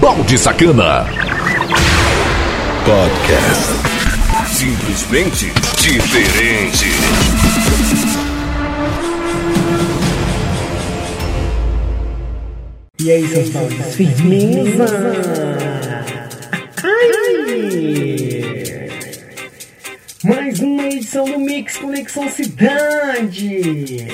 Balde Sacana. Podcast. Simplesmente diferente. E aí, seus pautas? Firmeza! Ai! Mais uma edição do Mix Conexão Cidade!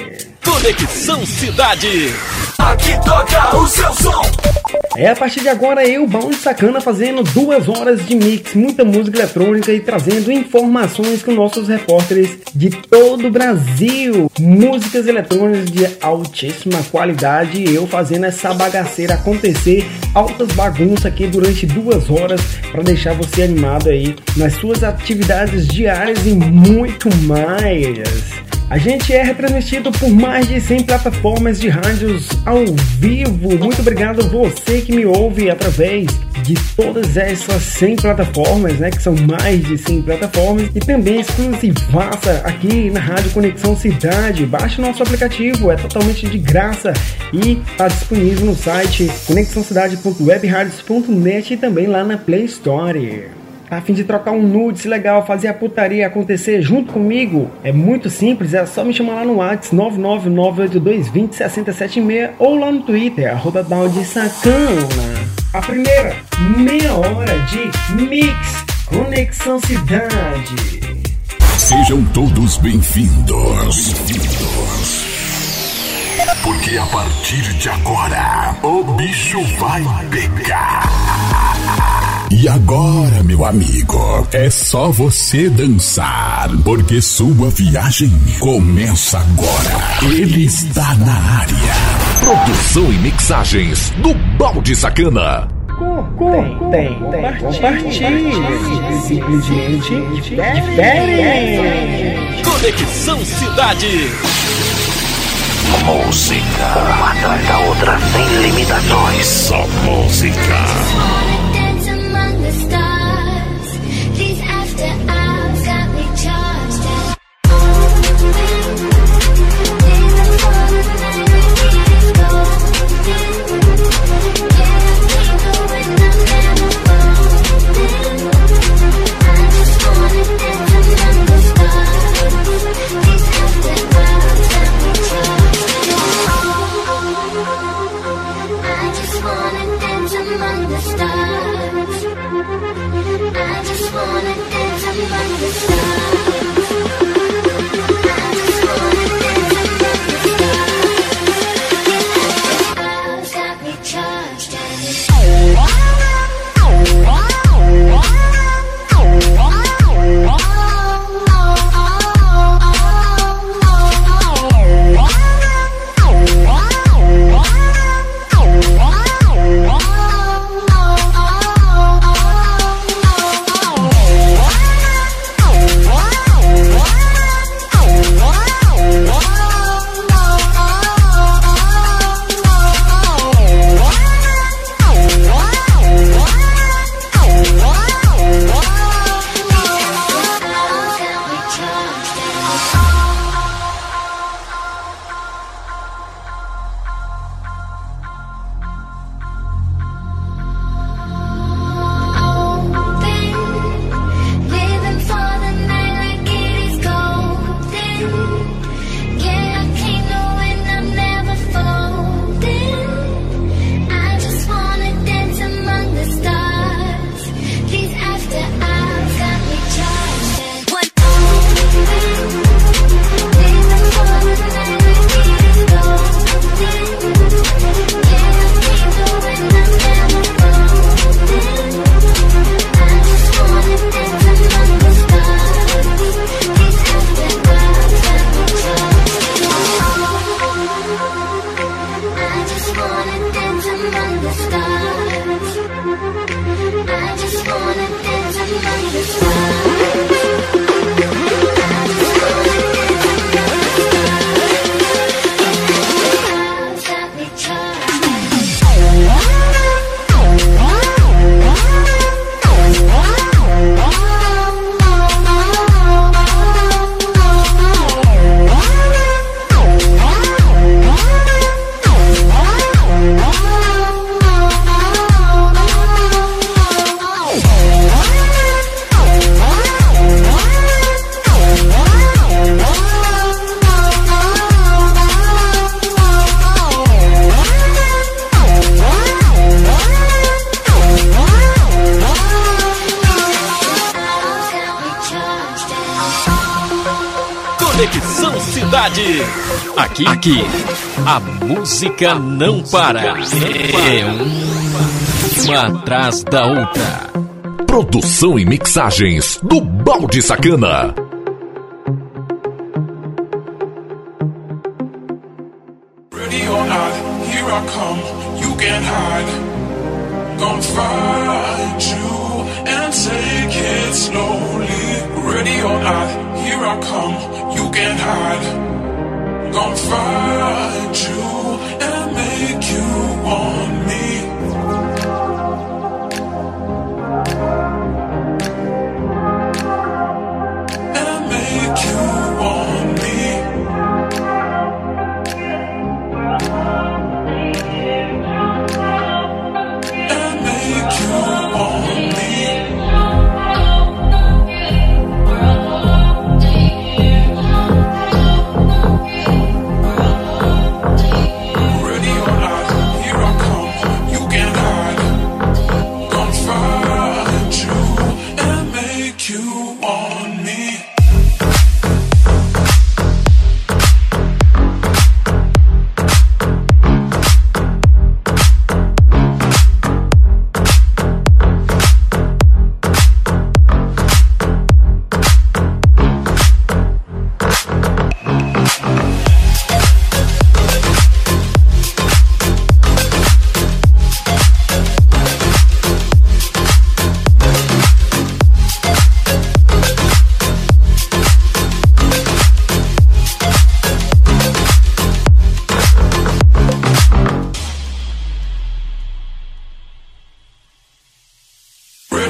Conexão Cidade. Aqui toca o seu som. É a partir de agora eu, Bound Sacana, fazendo duas horas de mix, muita música eletrônica e trazendo informações com nossos repórteres de todo o Brasil. Músicas eletrônicas de altíssima qualidade e eu fazendo essa bagaceira acontecer, altas bagunças aqui durante duas horas para deixar você animado aí nas suas atividades diárias e muito mais. A gente é retransmitido por mais de 100 plataformas de rádios ao vivo. Muito obrigado você que me ouve através de todas essas 100 plataformas, né, que são mais de 100 plataformas e também exclusivaça aqui na Rádio Conexão Cidade. Baixe o nosso aplicativo, é totalmente de graça e está disponível no site conexãocidade.webradios.net e também lá na Play Store. A fim de trocar um nudes legal, fazer a putaria acontecer junto comigo? É muito simples, é só me chamar lá no WhatsApp 99982206076 ou lá no Twitter, arroba Sacana. A primeira meia hora de Mix Conexão Cidade. Sejam todos bem-vindos. Bem-vindos. Porque a partir de agora, o bicho vai pegar. E agora, meu amigo, é só você dançar, porque sua viagem começa agora. Ele está na área. Produção e mixagens do Balde Sacana. Tem, tem, tem. Compartilhe. Simplesmente diferente. Conexão Cidade. Música, uma atrás da outra, sem limitações. Só música. música não para. É uma atrás da outra. Produção e mixagens do Balde Sacana.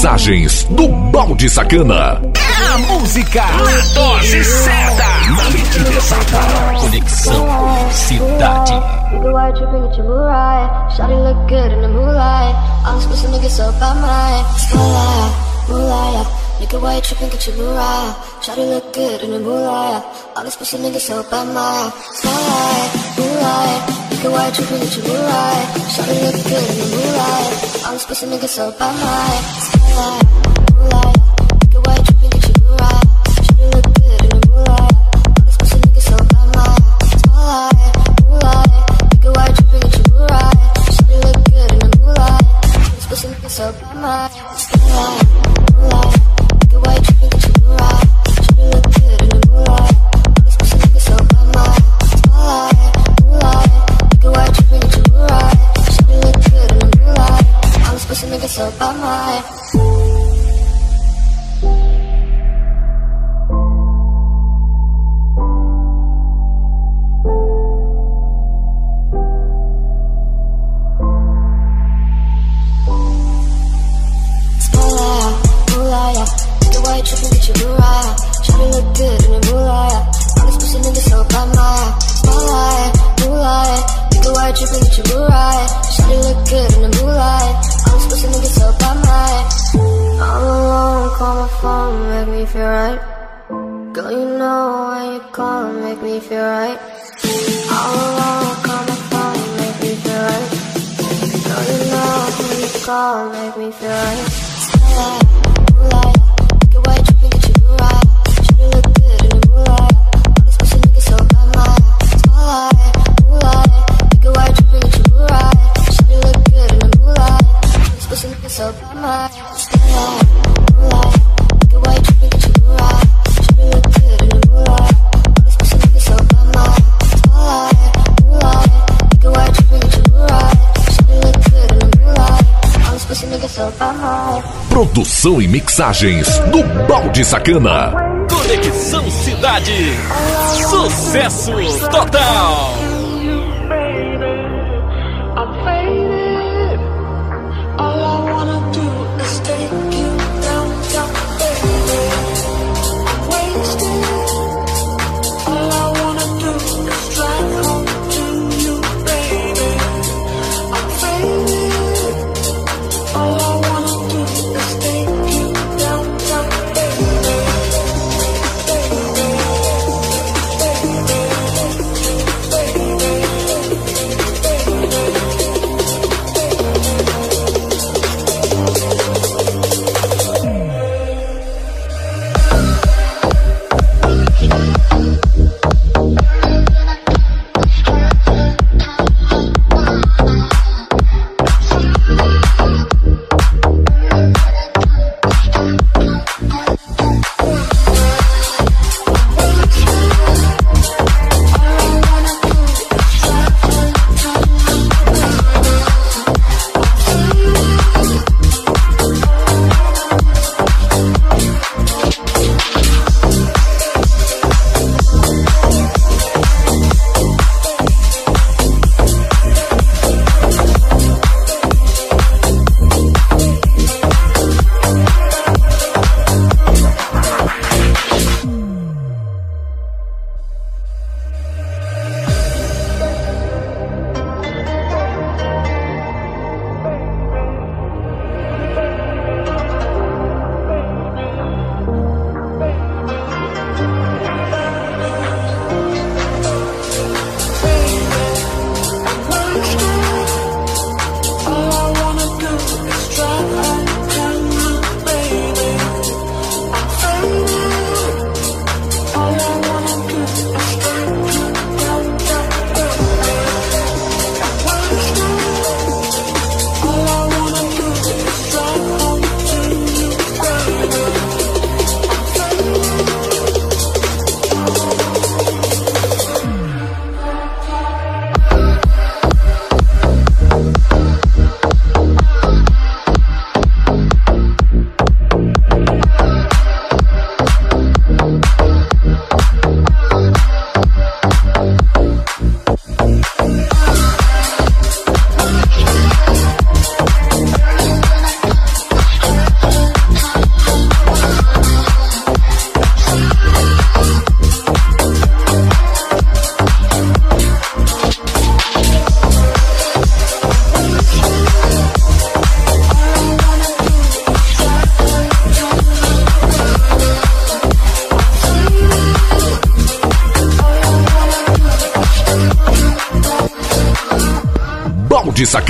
Mensagens do Balde Sacana. A música na dose certa. Na medida certa. Conexão Cidade. Nigga, why you trippin', get your moonlight Shawty look good in the moonlight All these pussy niggas so by my Spotlight, moonlight Think the white tripping at your moonlight Shawty look good in the moonlight I'm supposed to make it so by my skylight imagens do Balde Sacana. Conexão Cidade. Sucesso total.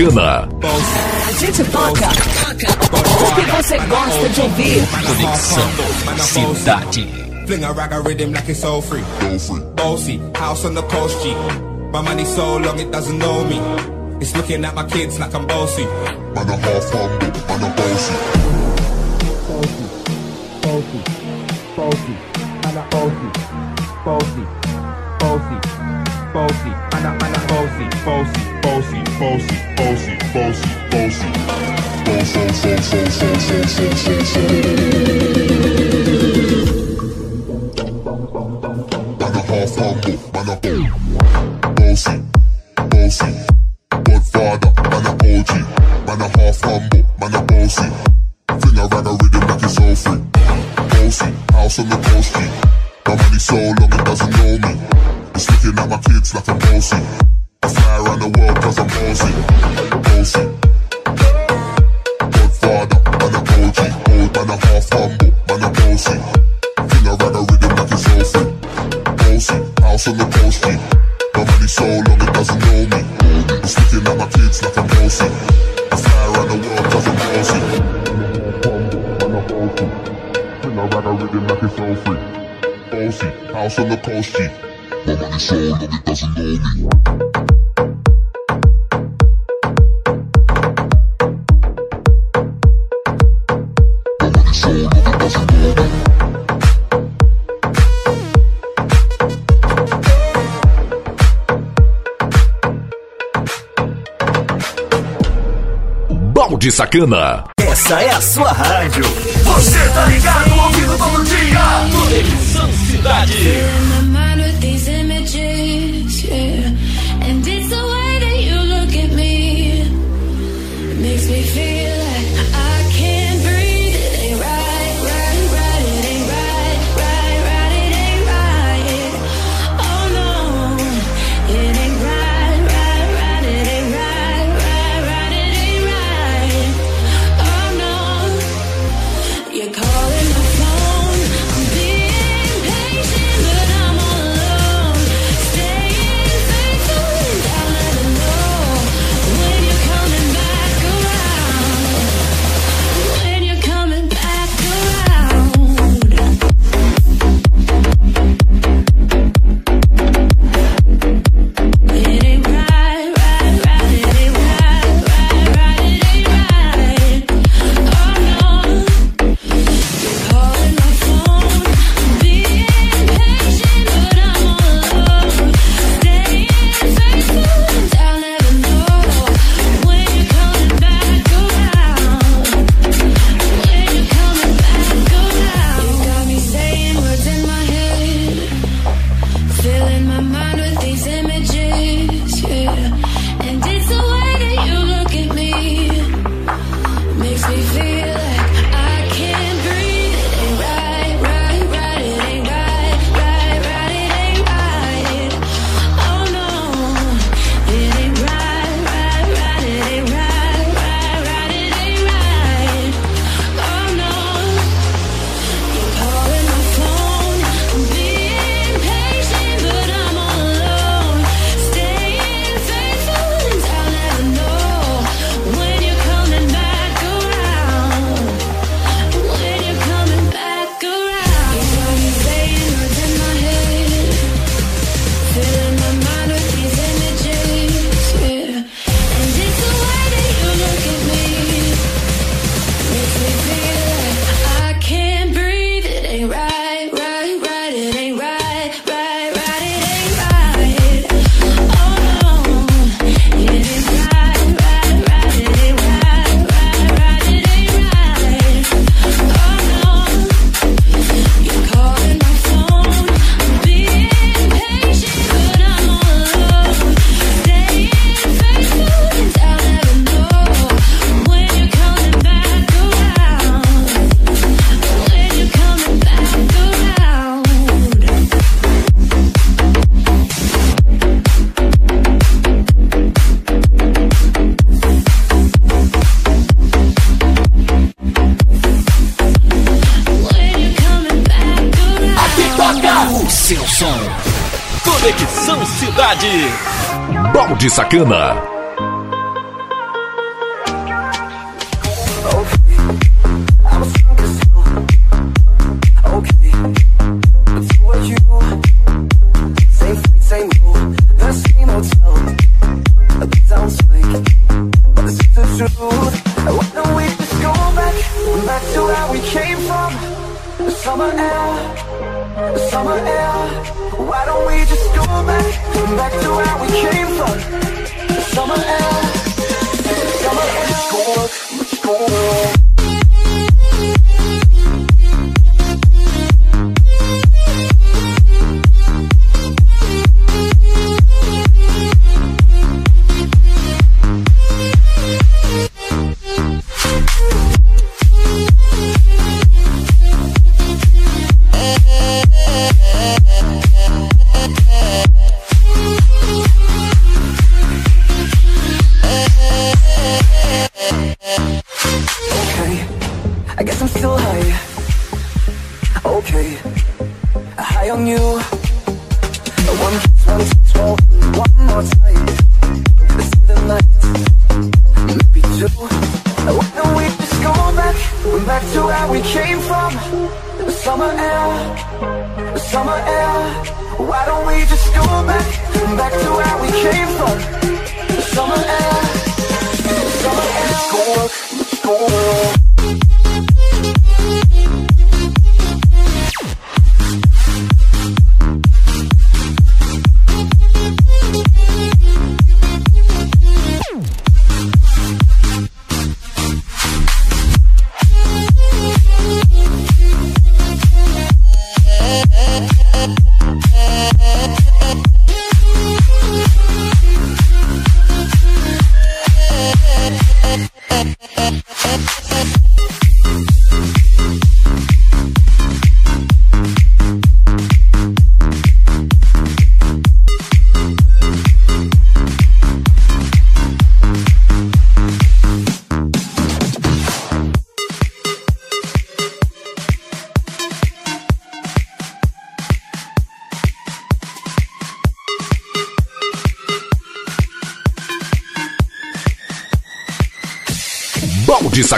Americana. A gente toca, o que você gosta de ouvir. Conexão Cidade. Fling a rag a rhythm like it's all free. Bossy, house on the coast G. My money so long it doesn't know me. It's looking at my kids like I'm bossy. Man, I'm half humble, man, I'm bossy. 谢谢，谢谢，谢谢。Essa é a sua rádio. Você tá ligado, ouvindo todo dia. Conexão Cidade. de Sacana.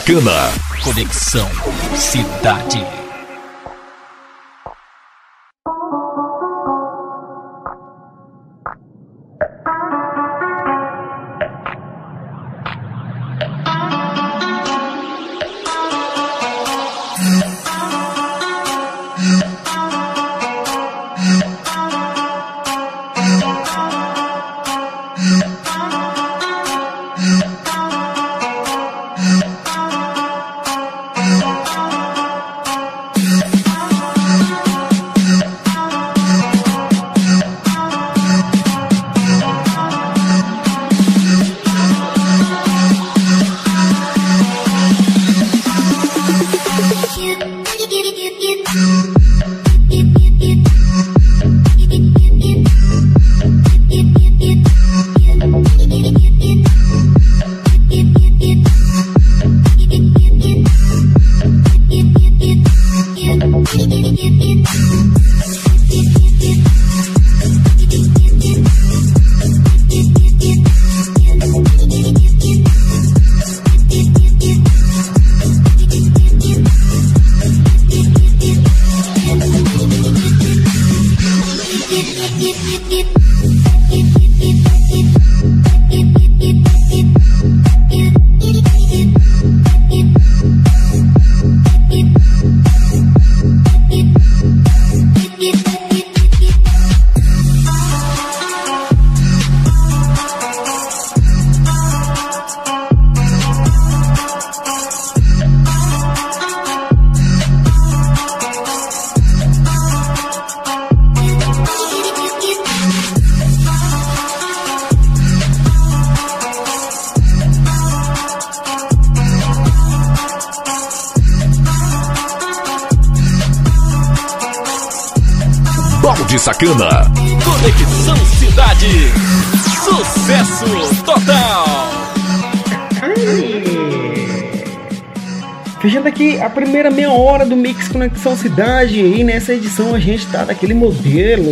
Sacana. Conexão Cidade. Conexão Cidade e nessa edição a gente tá daquele modelo,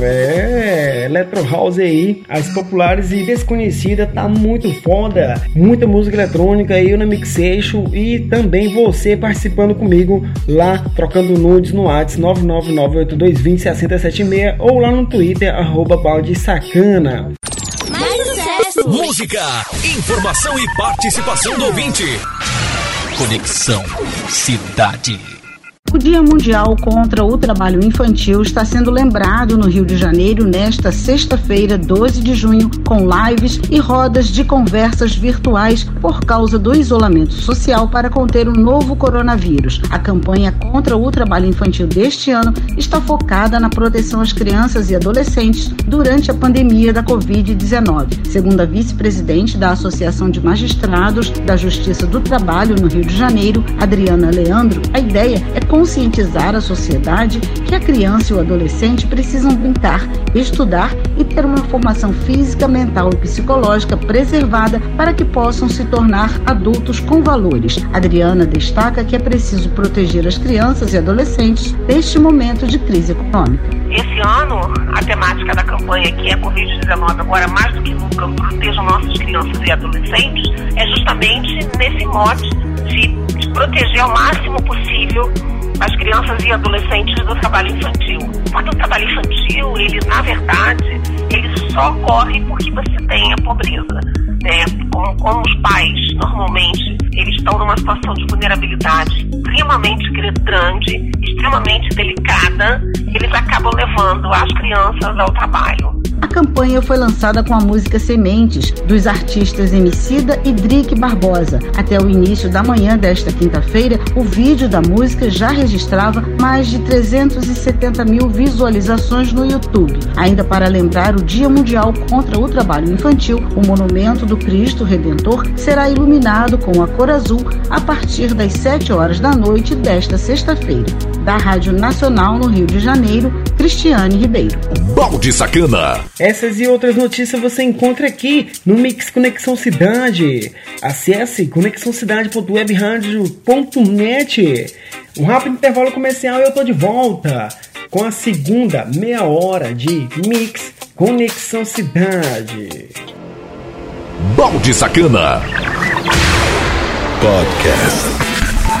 é, Electro House aí, as populares e desconhecidas, tá muito foda, muita música eletrônica aí na Mixation e também você participando comigo lá, trocando nudes no WhatsApp 99982206076 ou lá no Twitter, arroba balde sacana. Mais sucesso! Música, informação e participação do ouvinte. Conexão Cidade. O Dia Mundial contra o Trabalho Infantil está sendo lembrado no Rio de Janeiro nesta sexta-feira, 12 de junho, com lives e rodas de conversas virtuais por causa do isolamento social para conter o novo coronavírus. A campanha contra o trabalho infantil deste ano está focada na proteção às crianças e adolescentes durante a pandemia da Covid-19. Segundo a vice-presidente da Associação de Magistrados da Justiça do Trabalho no Rio de Janeiro, Adriana Leandro, a ideia é conscientizar a sociedade que a criança e o adolescente precisam brincar, estudar e ter uma formação física, mental e psicológica preservada para que possam se tornar adultos com valores. Adriana destaca que é preciso proteger as crianças e adolescentes neste momento de crise econômica. Esse ano, a temática da campanha, que é a Covid-19, agora mais do que nunca, protejam nossas crianças e adolescentes, é justamente nesse mote de, de proteger ao máximo possível as crianças e adolescentes do trabalho infantil. Porque o trabalho infantil, ele, na verdade, ele só ocorre porque você tem a pobreza. Né? Como, como os pais, normalmente, eles estão numa situação de vulnerabilidade extremamente grande, extremamente delicada, eles acabam levando as crianças ao trabalho. Campanha foi lançada com a música Sementes, dos artistas Emicida e Drick Barbosa. Até o início da manhã desta quinta-feira, o vídeo da música já registrava mais de 370 mil visualizações no YouTube. Ainda para lembrar o Dia Mundial contra o Trabalho Infantil, o Monumento do Cristo Redentor será iluminado com a cor azul a partir das 7 horas da noite desta sexta-feira. Da Rádio Nacional no Rio de Janeiro, Cristiane Ribeiro. Balde Sacana. Essas e outras notícias você encontra aqui no Mix Conexão Cidade. Acesse conexãocidade.webradio.net. Um rápido intervalo comercial e eu tô de volta com a segunda meia hora de Mix Conexão Cidade. Balde Sacana. Podcast.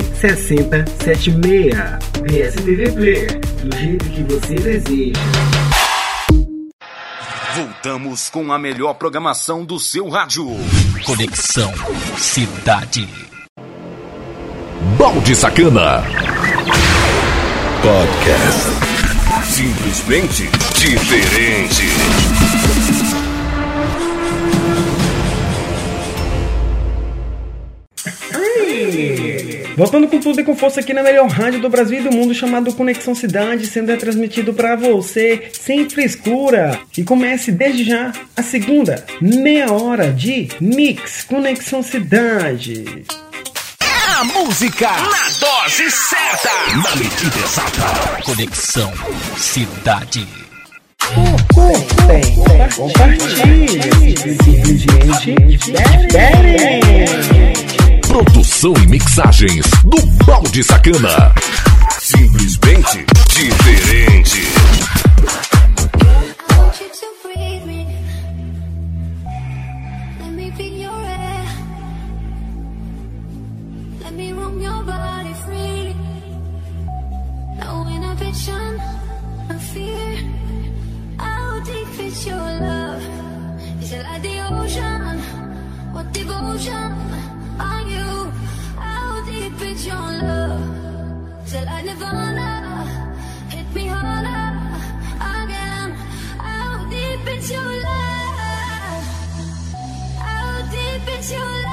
6076. BSTV Player, do jeito que você deseja. Voltamos com a melhor programação do seu rádio. Conexão Cidade. Balde Sacana. Podcast. Simplesmente diferente. Voltando com tudo e com força aqui na melhor rádio do Brasil e do mundo, chamado Conexão Cidade, sendo transmitido para você sem frescura. E comece desde já a segunda meia hora de Mix Conexão Cidade. A música na dose certa. Na medida exata. Conexão Cidade. Curtem, compartilhe, simplesmente diferente. Produção e mixagens do Balde Sacana. Simplesmente diferente. your love? Is it like the ocean? What devotion are you? How deep is your love? It like Nirvana? Hit me harder again. How deep is your love? How deep is your love?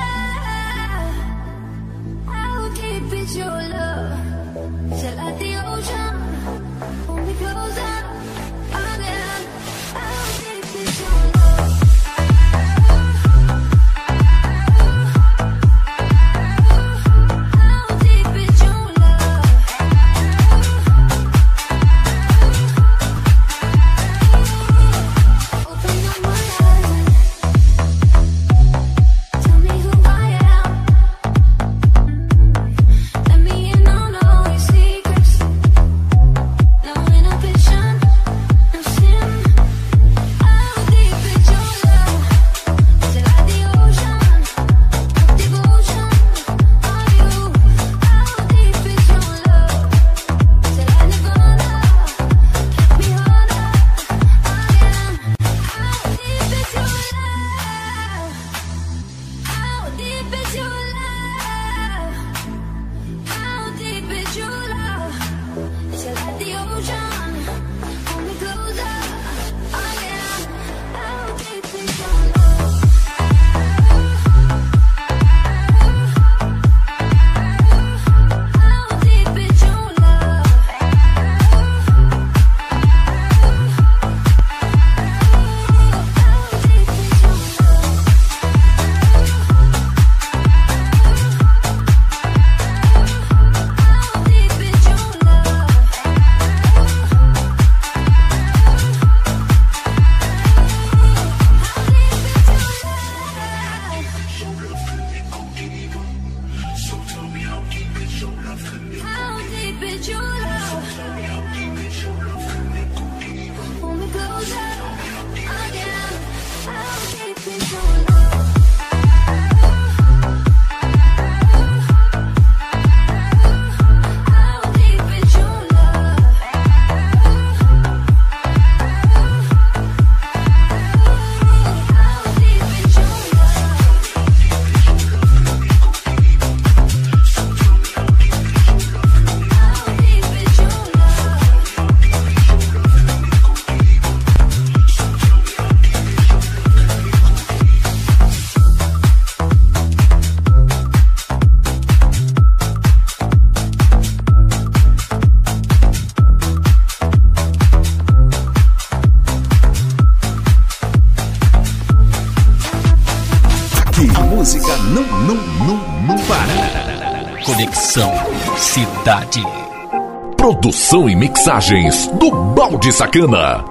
Produção e mixagens do Balde Sacana.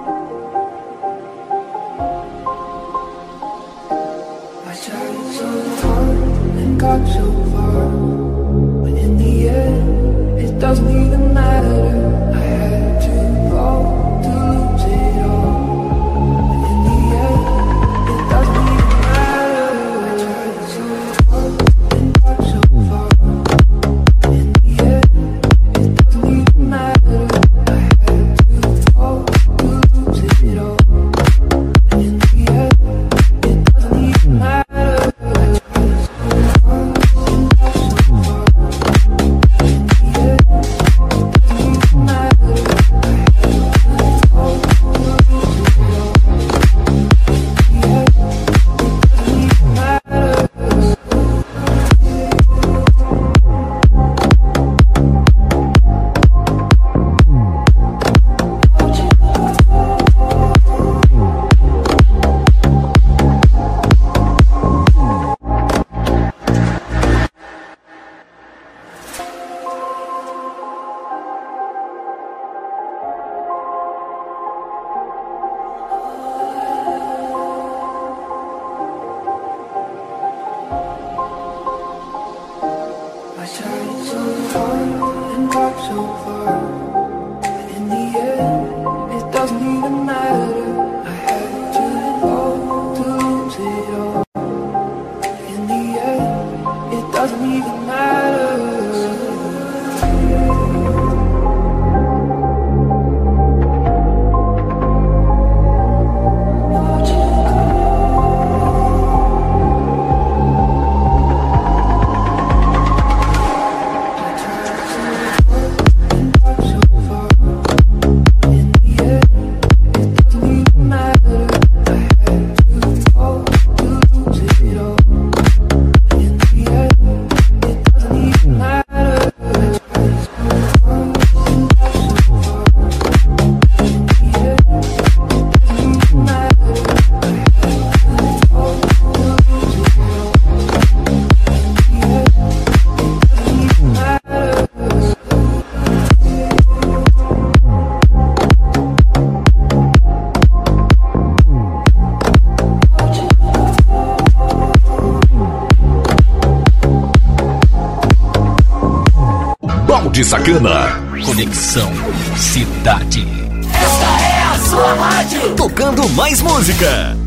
Cidade Sacana. Conexão Cidade. Esta é a sua rádio. Tocando mais música.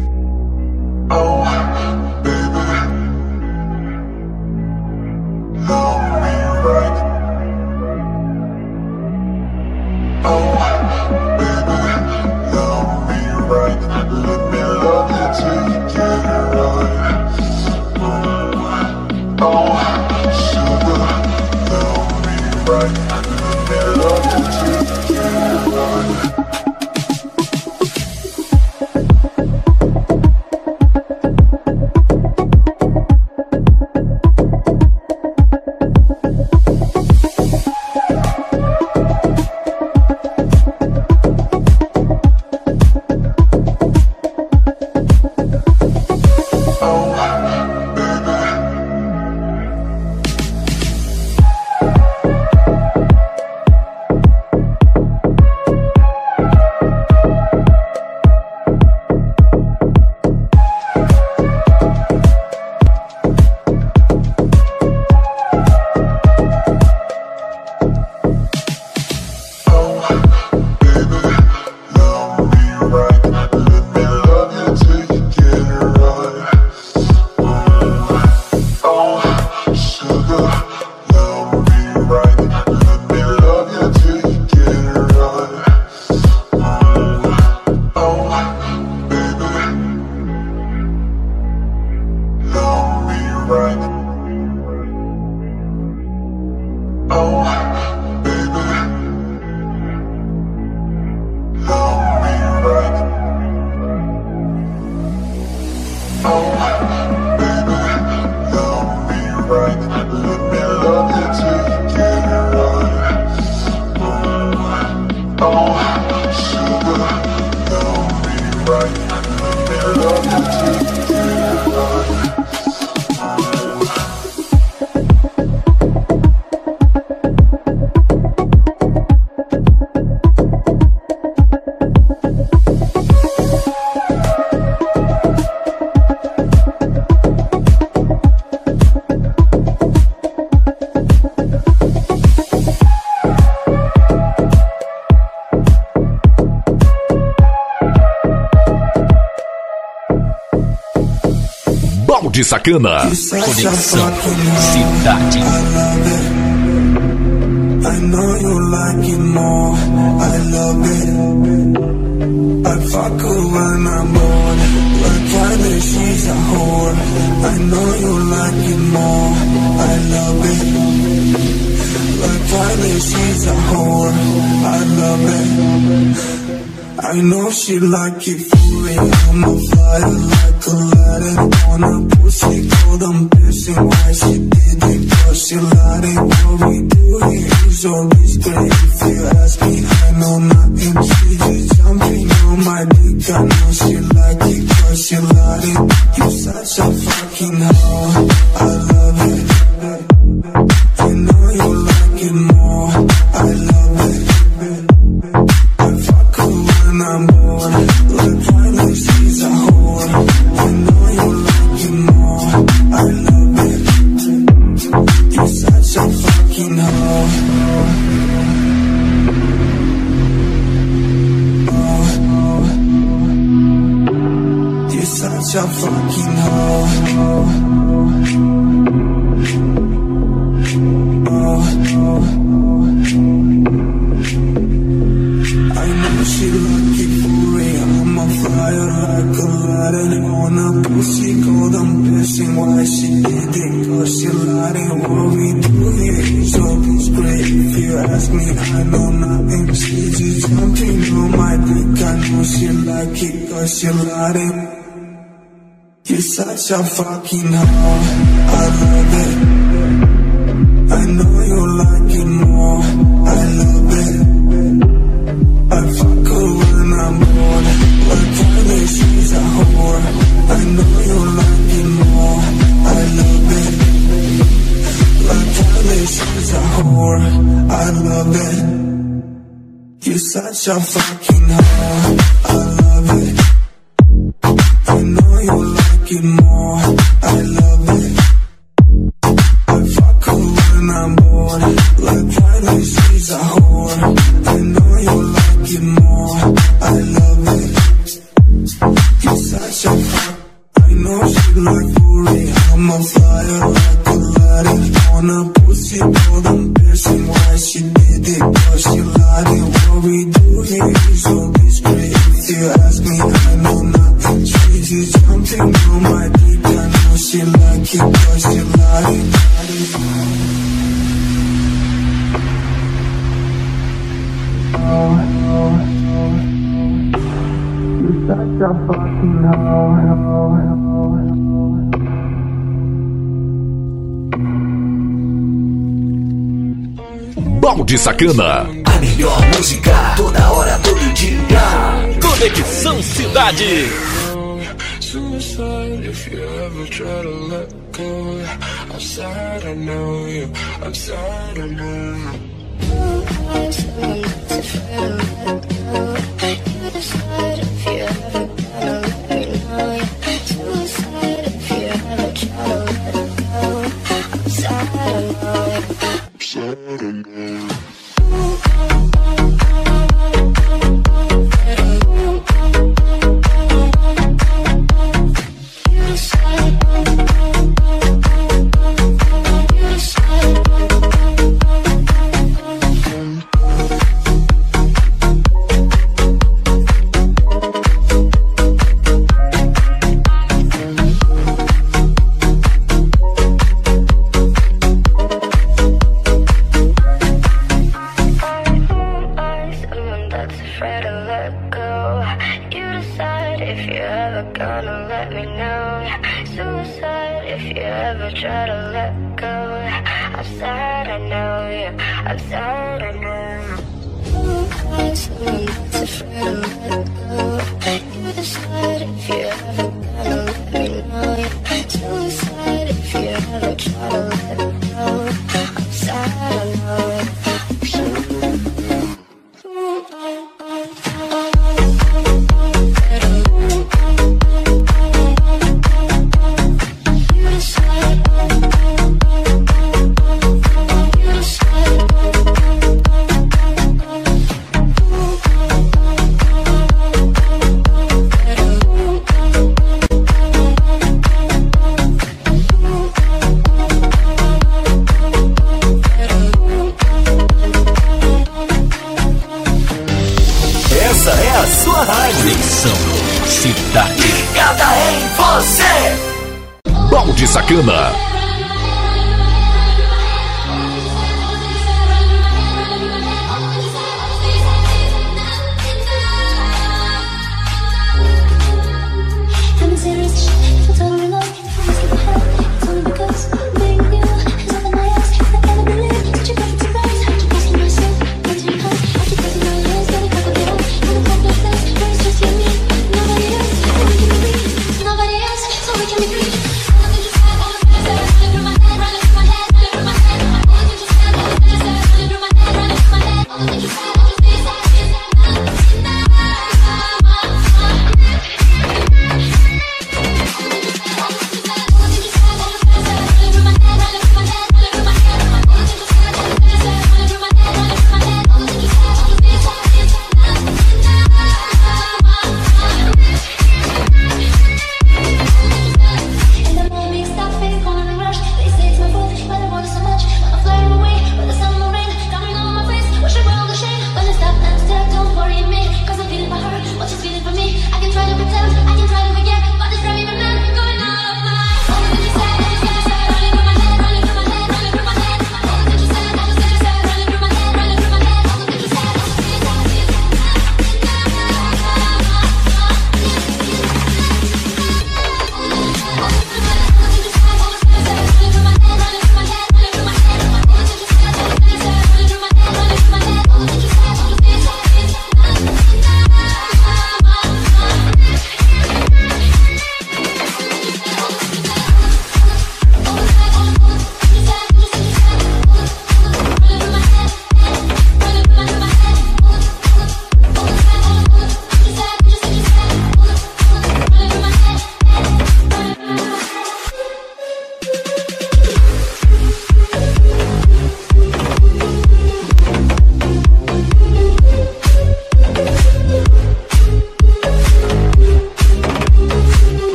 Sacana. Conexão Cidade. I know you like it more, I love it. I fuck her when I'm bored. Like why that she's a whore. I know you like it more, I love it. Like why that she's a whore. I love it. I know she like it for. I'm on fire like chocolate on her pussy Cold, I'm pissing why she did it? Cause she lied it, me we do here is always great myself Balde Sacana melhor música toda hora, todo dia. Conexão Cidade. Suicide if you ever try to let go. I'm sad, I know you. I'm sad, I know you. I'm sorry to try to let go. You decide if know. You. I'm sad, I know you. I'm sad, I know you.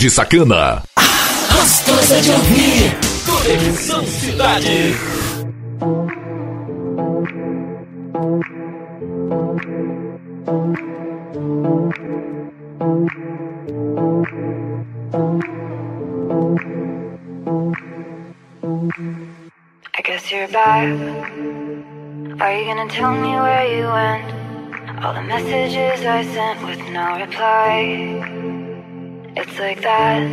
de Sacana. De ouvir. Conexão Cidade. I guess you're back. Are you gonna tell me where you went? All the messages I sent with no reply. That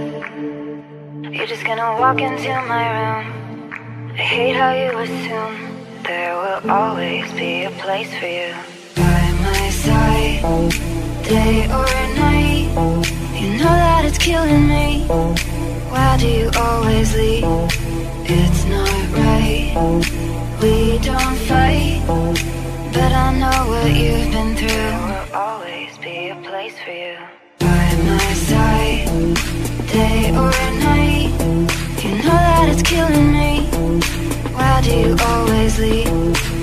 You're just gonna walk into my room. I hate how you assume There will always be a place for you. By my side Day or night You know that it's killing me. Why do you always leave? It's not right. We don't fight But I know what you've been through. There will always be a place for you. You always leave?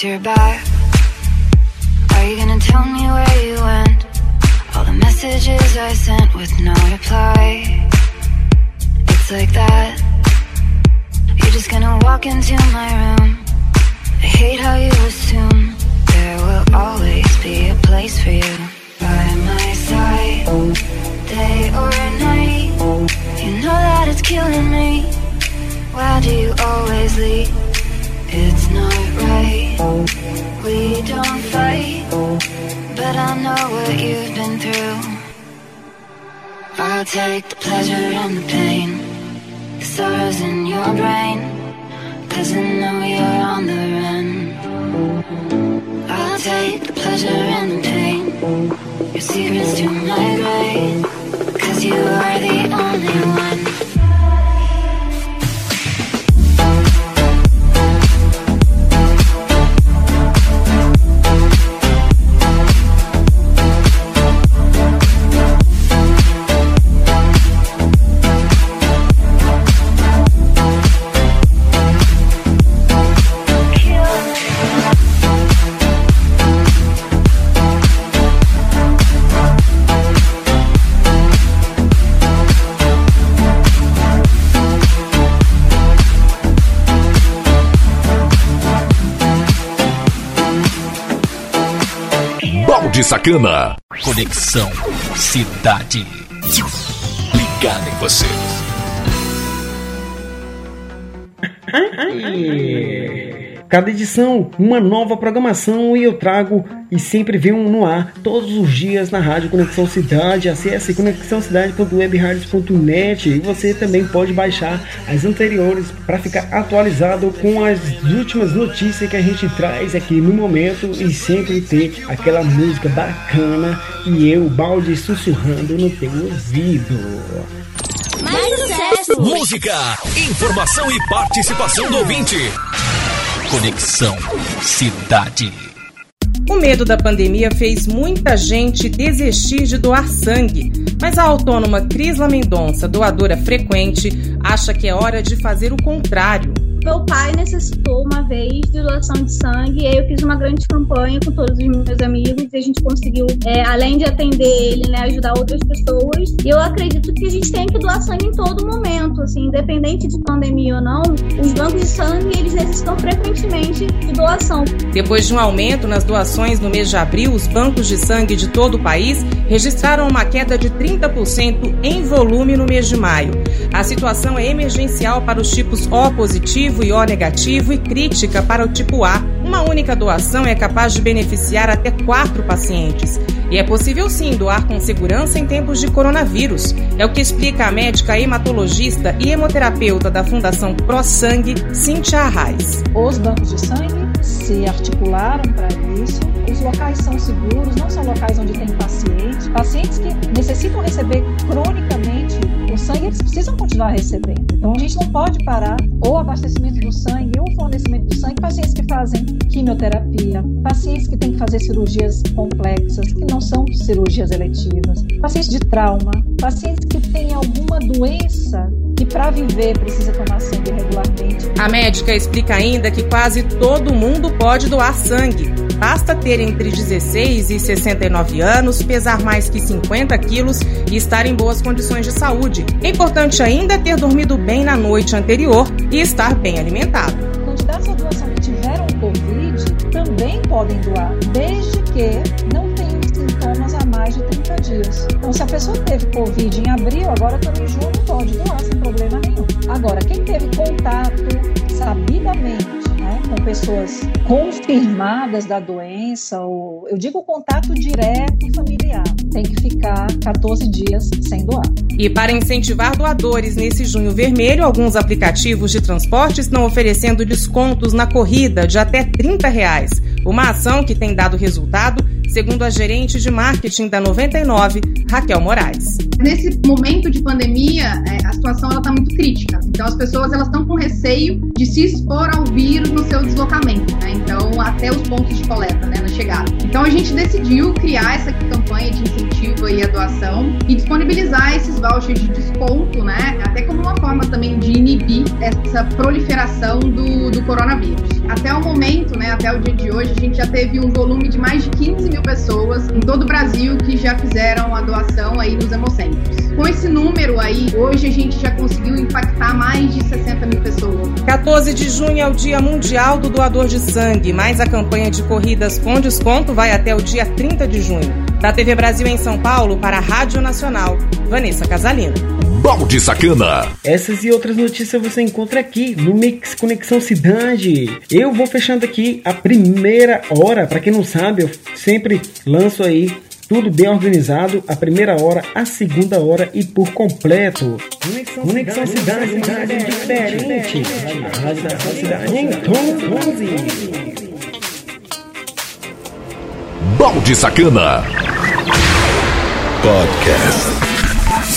Guess you're back. Are you gonna tell me where you went? All the messages I sent with no reply. It's like that. You're just gonna walk into my room. I hate how you assume there will always be a place for you. By my side, day or night. You know that it's killing me. Why do you always leave? It's not right. We don't fight, but I know what you've been through. I'll take the pleasure and the pain, the sorrows in your brain, cause I know you're on the run. I'll take the pleasure and the pain, your secrets to my grave, cause you are the only one. Sacana. Conexão Cidade. Ligado em você. Cada edição, uma nova programação e eu trago e sempre venho no ar todos os dias na Rádio Conexão Cidade. Acesse conexãocidade.webradios.net e você também pode baixar as anteriores para ficar atualizado com as últimas notícias que a gente traz aqui no momento e sempre ter aquela música bacana e eu, balde, sussurrando no teu ouvido. Mais sucesso! Música, informação e participação do ouvinte. Conexão Cidade. O medo da pandemia fez muita gente desistir de doar sangue, mas a autônoma Cris Mendonça, doadora frequente, acha que é hora de fazer o contrário. Meu pai necessitou uma vez de doação de sangue e eu fiz uma grande campanha com todos os meus amigos e a gente conseguiu, é, além de atender ele, né, ajudar outras pessoas. E eu acredito que a gente tem que doar sangue em todo momento, assim, independente de pandemia ou não, os bancos de sangue eles necessitam frequentemente de doação. Depois de um aumento nas doações no mês de abril, os bancos de sangue de todo o país registraram uma queda de 30% em volume no mês de maio. A situação é emergencial para os tipos O positivo e O negativo e crítica para o tipo A. Uma única doação é capaz de beneficiar até quatro pacientes. E é possível sim doar com segurança em tempos de coronavírus. É o que explica a médica hematologista e hemoterapeuta da Fundação Pro Sangue, Cintia Arraes. Os bancos de sangue se articularam para isso. Os locais são seguros, não são locais onde tem pacientes. Pacientes que necessitam receber cronicamente o sangue, eles precisam continuar recebendo. Então a gente não pode parar o abastecimento do sangue ou o fornecimento do sangue. Pacientes que fazem quimioterapia, pacientes que têm que fazer cirurgias complexas, que não são cirurgias eletivas, pacientes de trauma, pacientes que têm alguma doença que para viver precisa tomar sangue regularmente. A médica explica ainda que quase todo mundo pode doar sangue. Basta ter entre 16 e 69 anos, pesar mais que 50 quilos e estar em boas condições de saúde. É importante ainda ter dormido bem na noite anterior e estar bem alimentado. Candidatos à doação que tiveram Covid também podem doar, desde que não tenham sintomas há mais de 30 dias. Então, se a pessoa teve Covid em abril, agora em junho, pode doar sem problema nenhum. Agora, quem teve contato sabidamente com pessoas confirmadas da doença, ou eu digo contato direto familiar, tem que ficar 14 dias sem doar. E para incentivar doadores nesse junho vermelho, alguns aplicativos de transporte estão oferecendo descontos na corrida de até 30 reais. Uma ação que tem dado resultado, segundo a gerente de marketing da 99, Raquel Moraes. Nesse momento de pandemia, é, a situação está muito crítica. Então, as pessoas elas estão com receio de se expor ao vírus no seu deslocamento, né? Então, até os pontos de coleta, né, na chegada. Então, a gente decidiu criar essa campanha de incentivo aí à doação e disponibilizar esses vouchers de desconto, né? Até como uma forma também de inibir essa proliferação do, do coronavírus. Até o momento, né, até o dia de hoje, a gente já teve um volume de mais de 15 mil pessoas em todo o Brasil que já fizeram a doação aí nos hemocentros. Com esse número aí, hoje a gente já conseguiu impactar mais de 60 mil pessoas. 14 de junho é o Dia Mundial do Doador de Sangue, mas a campanha de corridas com desconto vai até o dia 30 de junho. Da TV Brasil em São Paulo para a Rádio Nacional, Vanessa Casalino. Balde Sacana. Essas e outras notícias você encontra aqui no Mix Conexão Cidade. Eu vou fechando aqui a primeira hora. Para quem não sabe, eu sempre lanço aí tudo bem organizado, a primeira hora, a segunda hora e por completo. Conexão, Conexão Cidade, cidade, cidade diferente. Rádio da cidade em tom 11. Balde Sacana. Podcast.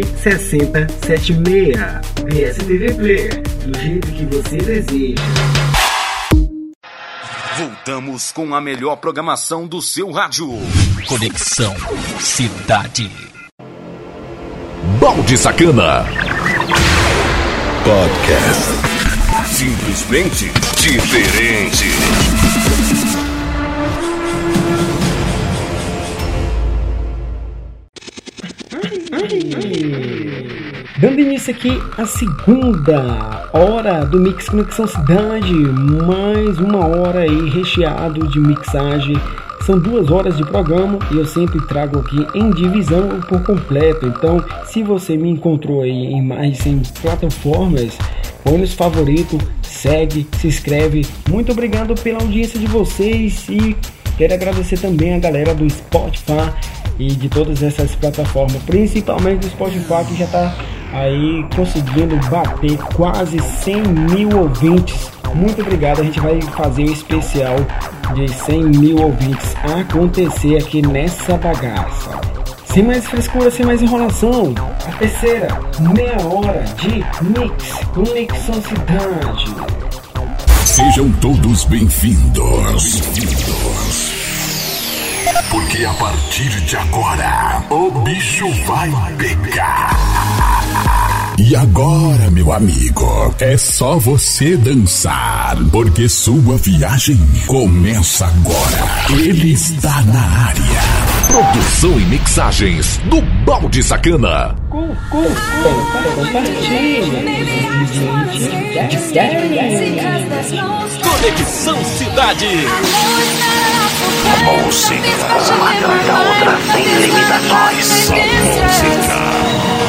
6076. VSTV Player, do jeito que você deseja. Voltamos com a melhor programação do seu rádio. Conexão Cidade. Balde Sacana. Podcast. Simplesmente diferente. Dando início aqui a segunda hora do Mix Conexão Cidade, mais uma hora aí recheado de mixagem. São duas horas de programa e eu sempre trago aqui em divisão por completo. Então, se você me encontrou aí em mais 100 plataformas, põe nos favoritos, segue, se inscreve. Muito obrigado pela audiência de vocês e quero agradecer também a galera do Spotify e de todas essas plataformas, principalmente do Spotify que já está aí conseguindo bater quase 100 mil ouvintes. Muito obrigado, a gente vai fazer um especial de 100 mil ouvintes acontecer aqui nessa bagaça. Sem mais frescura, sem mais enrolação, a terceira meia hora de Mix Conexão Cidade. Sejam todos bem-vindos. Bem-vindos. Porque a partir de agora, o bicho vai pegar. E agora, meu amigo, é só você dançar, porque sua viagem começa agora. Ele está na área. Produção e mixagens do Balde Sacana. Conexão Cidade. Música. Só música.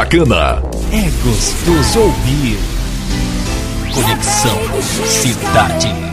Sacana. É gostoso ouvir. Conexão Cidade.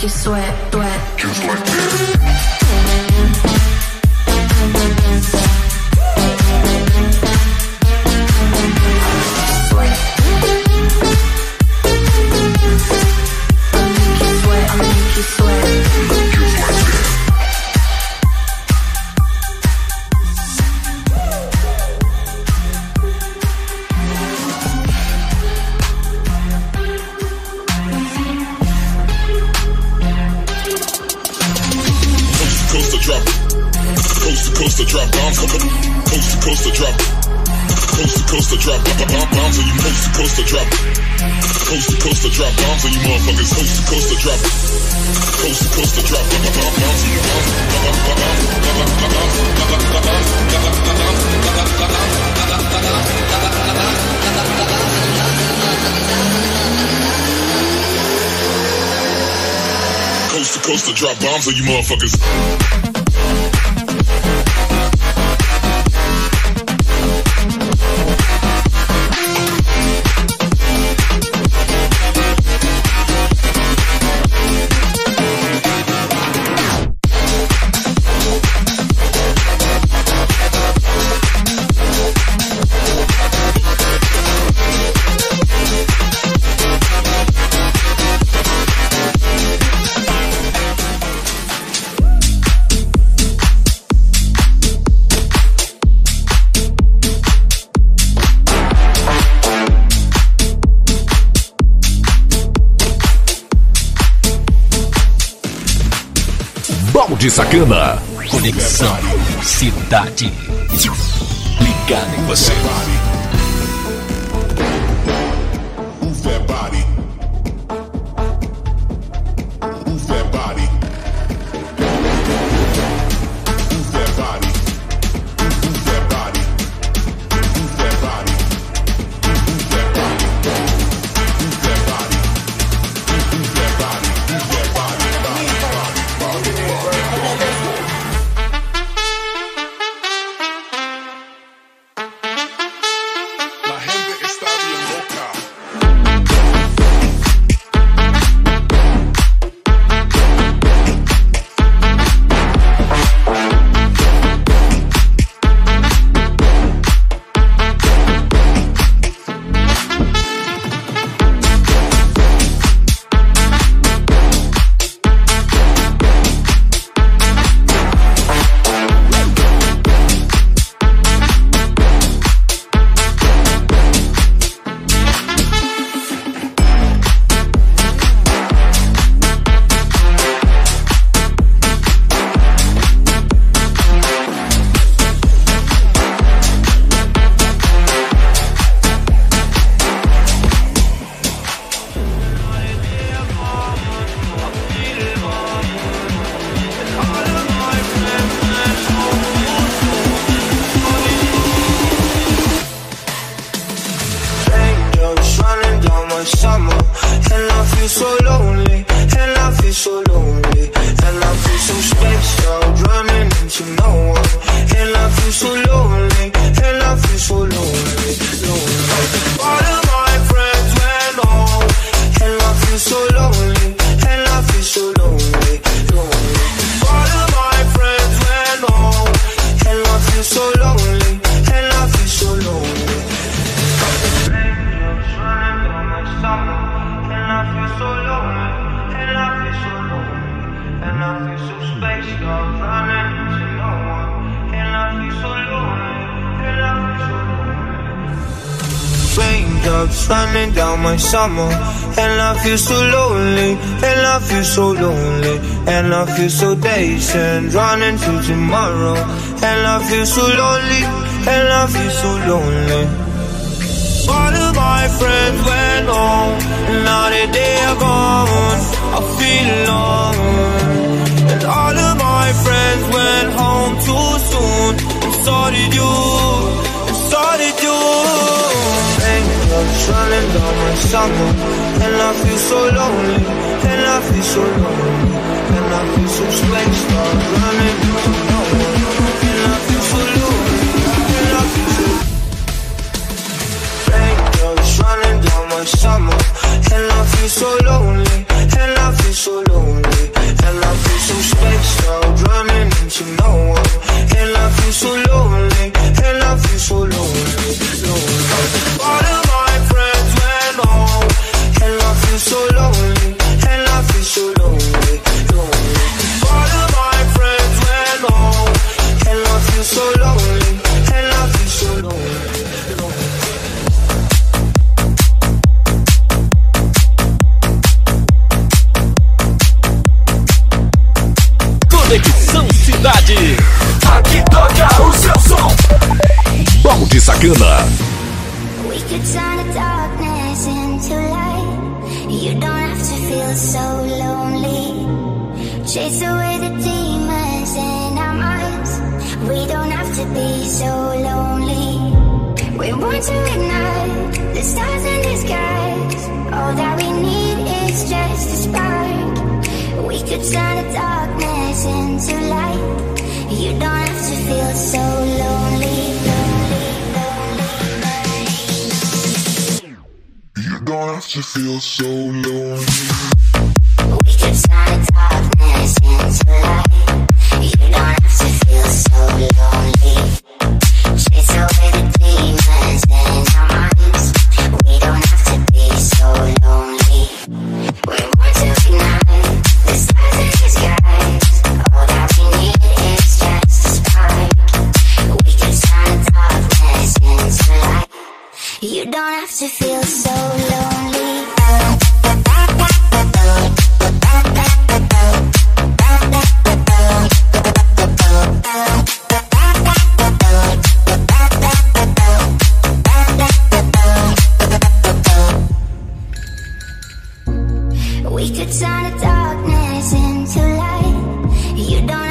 que isso é de Sacana. Conexão Cidade. Ligado em você. Summer. And I feel so lonely. And I feel so lonely. And I feel so days running to tomorrow. And I feel so lonely. And I feel so lonely. All of my friends went home, and now that they are gone, I feel alone. And all of my friends went home too soon, and so did you, running down my summer, and I feel so lonely, and I feel so lonely, and I feel so spaced out, running no one, and I feel so lonely, and I feel so Raindrops running down my summer And I feel so lonely And I feel so lonely And I feel so spaced out Running into no And I feel so lonely And I feel so lonely. We could turn the darkness into light. You don't have to feel so lonely. Chase away the demons in our minds. We don't have to be so lonely. We want to ignite the stars in the skies. All that we need is just a spark. We could turn the darkness into feel so lonely. Could turn the darkness into light. You don't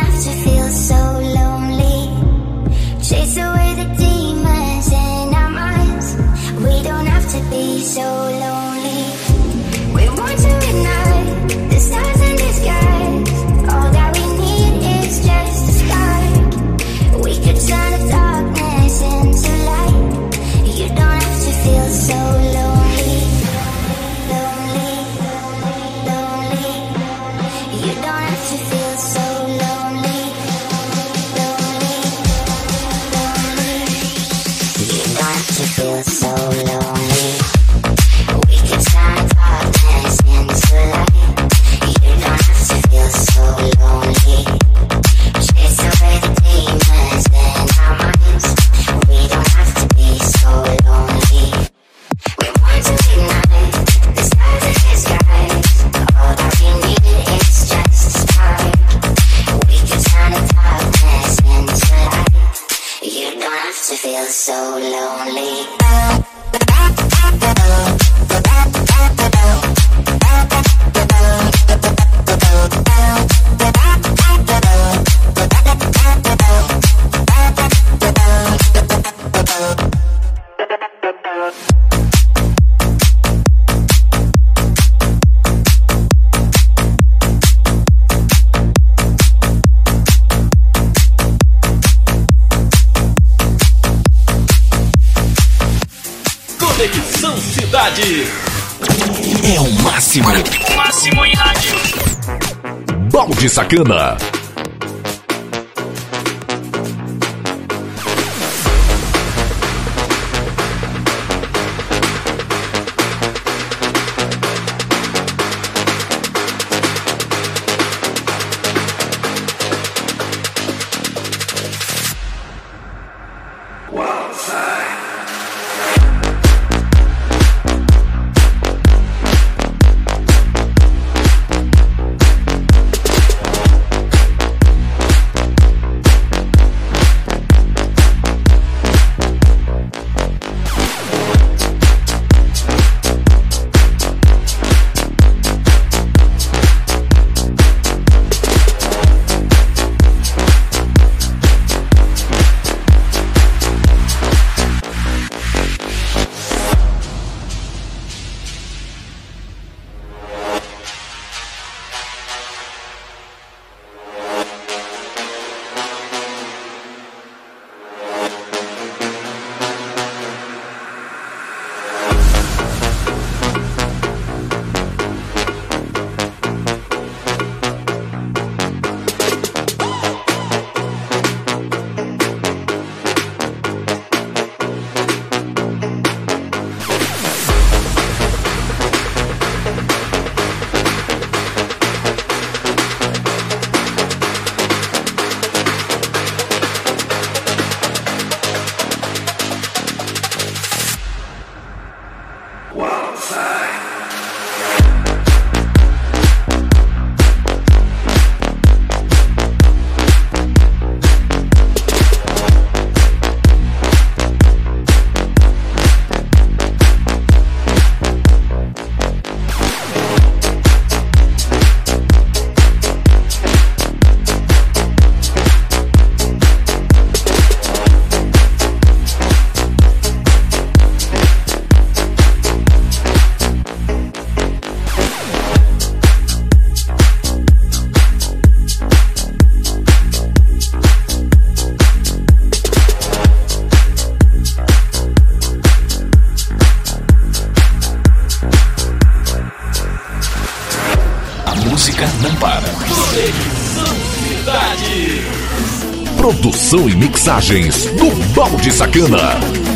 Balde Sacana. Mixagens do Balde Sacana.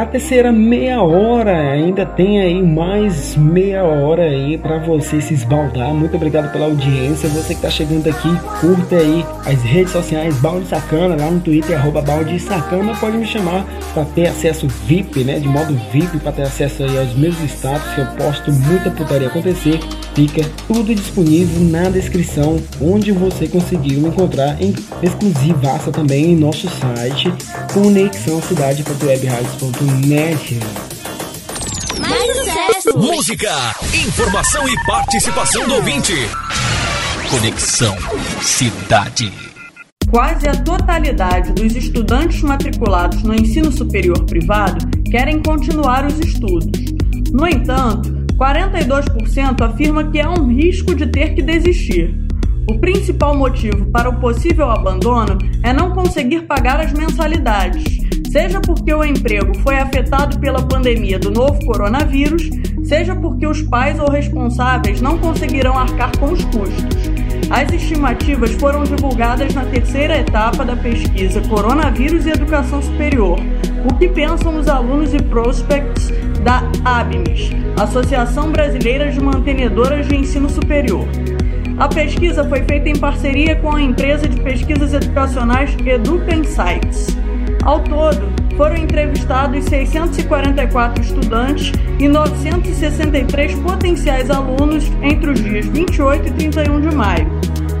A terceira meia hora, ainda tem aí mais meia hora aí para você se esbaldar. Muito obrigado pela audiência. Você que tá chegando aqui, curta aí as redes sociais Balde Sacana, lá no Twitter, arroba Balde Sacana. Pode me chamar para ter acesso VIP, né? De modo VIP, para ter acesso aí aos meus status, que eu posto muita putaria acontecer. Fica tudo disponível na descrição, onde você conseguiu encontrar em exclusivaça também em nosso site conexãocidade.webradios.net. Mais sucesso! Música, informação e participação do ouvinte. Conexão Cidade. Quase a totalidade dos estudantes matriculados no ensino superior privado querem continuar os estudos. No entanto, 42% afirma que há um risco de ter que desistir. O principal motivo para o possível abandono é não conseguir pagar as mensalidades, seja porque o emprego foi afetado pela pandemia do novo coronavírus, seja porque os pais ou responsáveis não conseguirão arcar com os custos. As estimativas foram divulgadas na terceira etapa da pesquisa Coronavírus e Educação Superior. O que pensam os alunos e prospects da ABMES, Associação Brasileira de Mantenedoras de Ensino Superior. A pesquisa foi feita em parceria com a empresa de pesquisas educacionais Educa Insights. Ao todo, foram entrevistados 644 estudantes e 963 potenciais alunos entre os dias 28 e 31 de maio.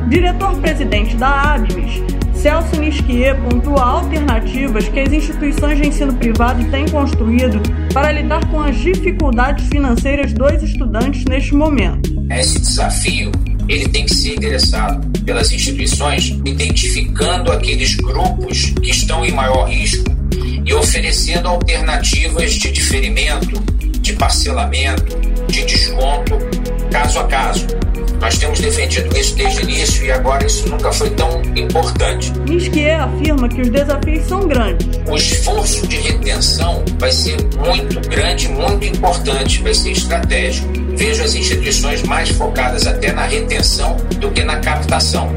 Diretor-presidente da ABMES, Celso Nisquier pontua alternativas que as instituições de ensino privado têm construído para lidar com as dificuldades financeiras dos estudantes neste momento. Esse desafio ele tem que ser endereçado pelas instituições, identificando aqueles grupos que estão em maior risco e oferecendo alternativas de diferimento, de parcelamento, de desconto, caso a caso. Nós temos defendido isso desde o início e agora isso nunca foi tão importante. Nisquier afirma que os desafios são grandes. O esforço de retenção vai ser muito grande, muito importante, vai ser estratégico. Vejo as instituições mais focadas até na retenção do que na captação.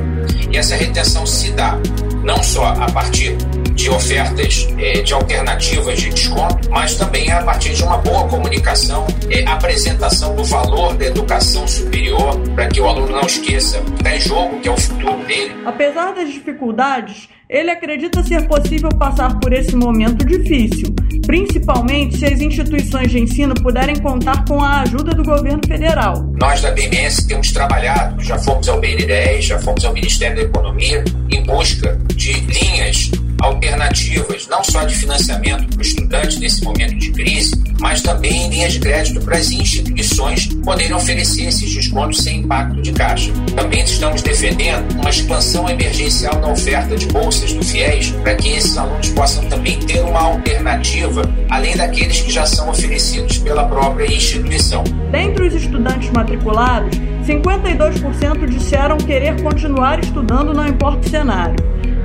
E essa retenção se dá não só a partir de ofertas eh, de alternativas de desconto, mas também a partir de uma boa comunicação, eh, apresentação do valor da educação superior, para que o aluno não esqueça que está em jogo, que é o futuro dele. Apesar das dificuldades, ele acredita ser possível passar por esse momento difícil, principalmente se as instituições de ensino puderem contar com a ajuda do governo federal. Nós da BMS temos trabalhado, já fomos ao BN10, já fomos ao Ministério da Economia, em busca de linhas alternativas, não só de financiamento para o estudante nesse momento de crise, mas também linhas de crédito para as instituições poderem oferecer esses descontos sem impacto de caixa. Também estamos defendendo uma expansão emergencial na oferta de bolsas do FIES para que esses alunos possam também ter uma alternativa além daqueles que já são oferecidos pela própria instituição. Dentre os estudantes matriculados, 52% disseram querer continuar estudando, não importa o cenário.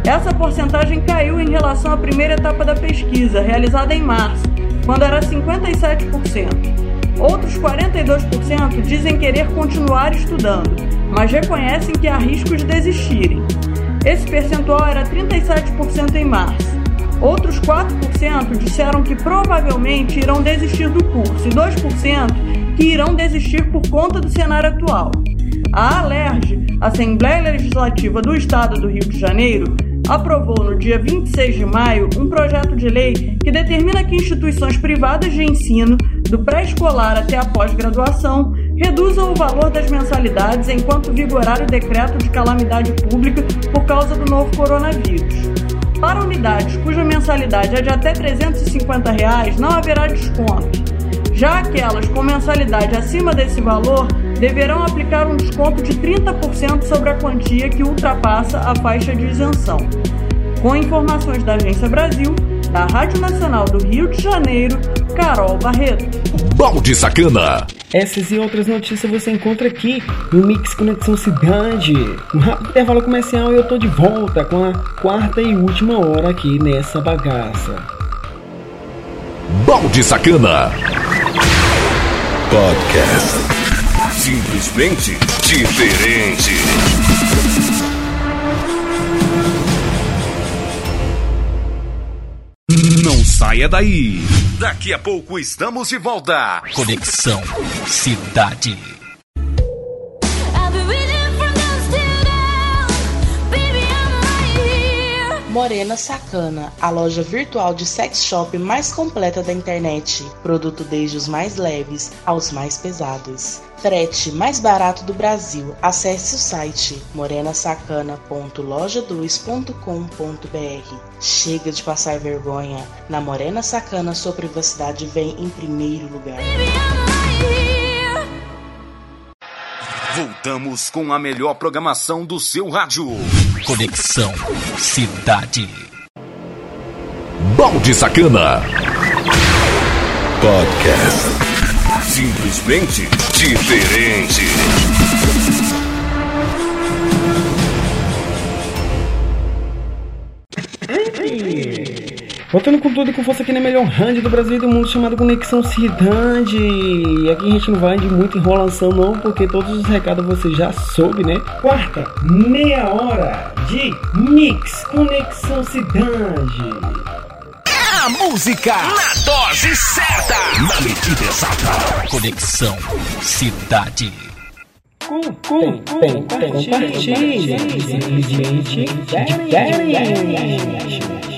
Essa porcentagem caiu em relação à primeira etapa da pesquisa, realizada em março, quando era 57%. Outros 42% dizem querer continuar estudando, mas reconhecem que há risco de desistirem. Esse percentual era 37% em março. Outros 4% disseram que provavelmente irão desistir do curso e 2% que irão desistir por conta do cenário atual. A ALERJ, Assembleia Legislativa do Estado do Rio de Janeiro, aprovou no dia 26 de maio um projeto de lei que determina que instituições privadas de ensino, do pré-escolar até a pós-graduação, reduzam o valor das mensalidades enquanto vigorar o decreto de calamidade pública por causa do novo coronavírus. Para unidades cuja mensalidade é de até 350 reais, não haverá desconto. Já aquelas com mensalidade acima desse valor deverão aplicar um desconto de 30% sobre a quantia que ultrapassa a faixa de isenção. Com informações da Agência Brasil, da Rádio Nacional do Rio de Janeiro, Carol Barreto. Balde Sacana. Essas e outras notícias você encontra aqui no Mix Conexão Cidade. Um rápido intervalo comercial e eu tô de volta com a quarta e última hora aqui nessa bagaça. Balde Sacana. Podcast. Simplesmente diferente. Saia daí. Daqui a pouco estamos de volta. Conexão Cidade. Morena Sacana, a loja virtual de sex shop mais completa da internet. Produto desde os mais leves aos mais pesados. Frete mais barato do Brasil. Acesse o site morenasacana.loja2.com.br. Chega de passar vergonha. Na Morena Sacana, sua privacidade vem em primeiro lugar. Voltamos com a melhor programação do seu rádio. Conexão Cidade. Balde Sacana. Podcast. Simplesmente diferente. Voltando com tudo e com força aqui na melhor rádio do Brasil e do mundo chamado Conexão Cidade. E aqui a gente não vai de muita enrolação não, porque todos os recados você já soube, né? Quarta, meia hora de Mix Conexão Cidade. A música na dose certa. Na medida exata. Conexão Cidade. Com, com, com, compartilhe. Simplesmente diferente.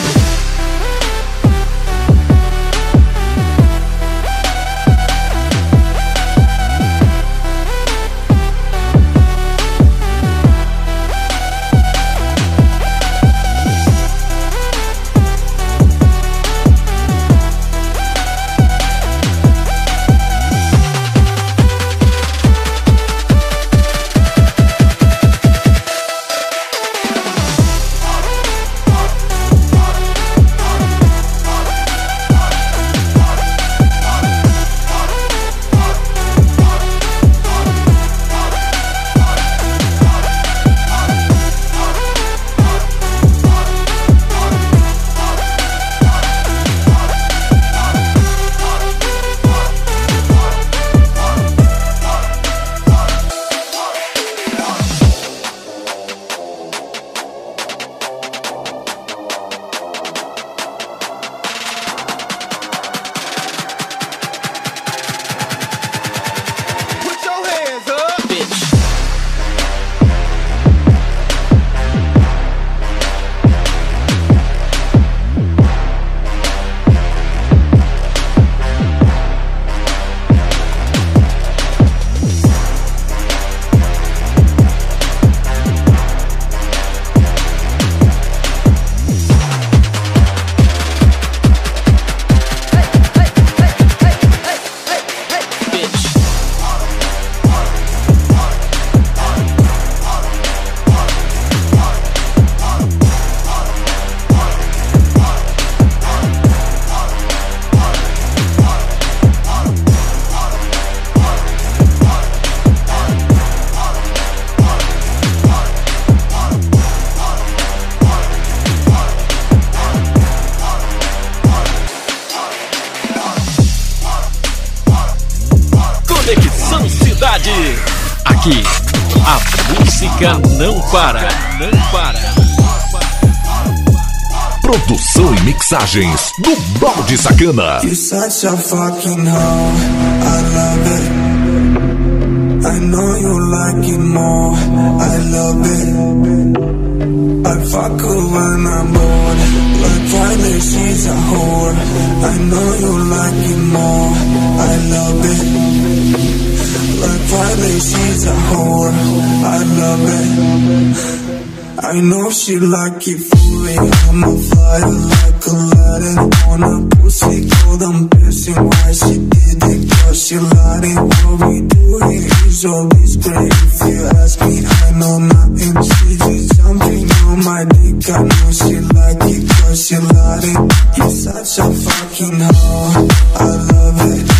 Para. Não para. Produção e mixagens do Balde Sacana. You're such a fucking hoe. I love it. I know you like it more. I love it. I fuck her when I'm bored. Like Friday, she's a whore. I know you like it more. I love it. Like she's a whore. I love it. I know she like it for me. I'm a fire like Aladdin on a pussy cold. I'm pissing why she did it. Cause she lied. What we do here is always great. If you ask me, I know nothing. She just jumping on my dick. I know she like it cause she lied. You're such a fucking hoe. I love it.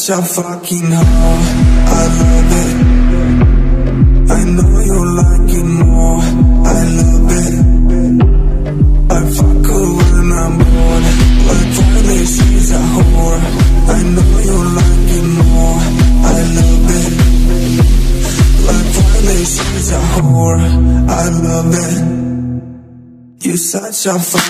Such a fucking hoe. I love it. I know you like it more. I love it. I fuck her when I'm bored. Like Riley, she's a whore. I know you like it more. I love it. Like Riley, she's a whore. I love it. You're such a fucking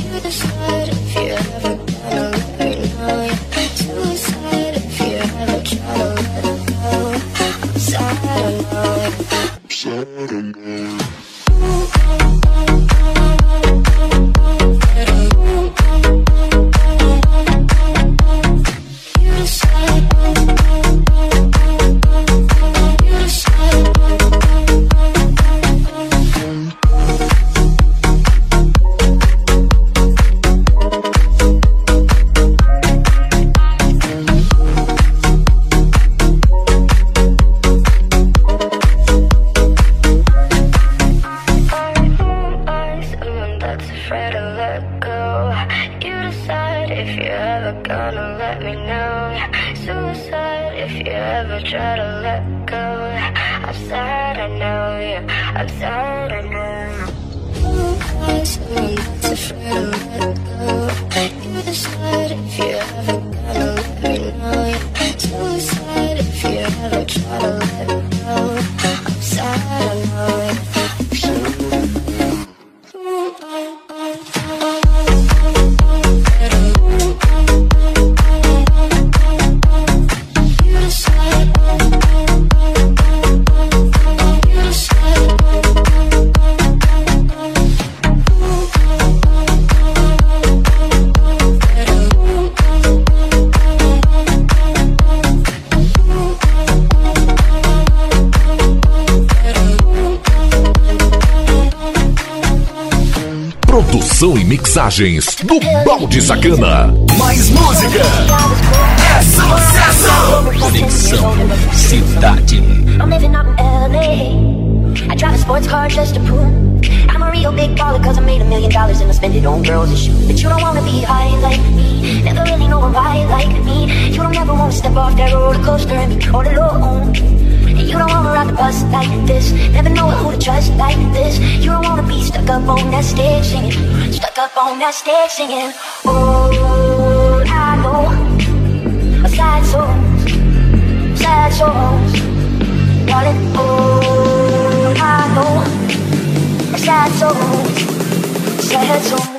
Suicide mixagens do Balde Sacana. Mais música. É sucesso. Conexão Cidade. I'm living out in LA. I drive a sports car just to prove I'm a real big baller cause I made a million dollars and I spend it on girls and shoes. But you don't wanna be high like me. Never really know a like me. You don't ever wanna step off that roller coaster and be all alone. And you don't wanna ride the bus like this. Never know who to trust like this. You don't wanna be stuck up on that stage singing. Up on that stage singing. Oh, I know. Sad songs, sad songs. Darling, oh, I know. Sad songs, sad songs.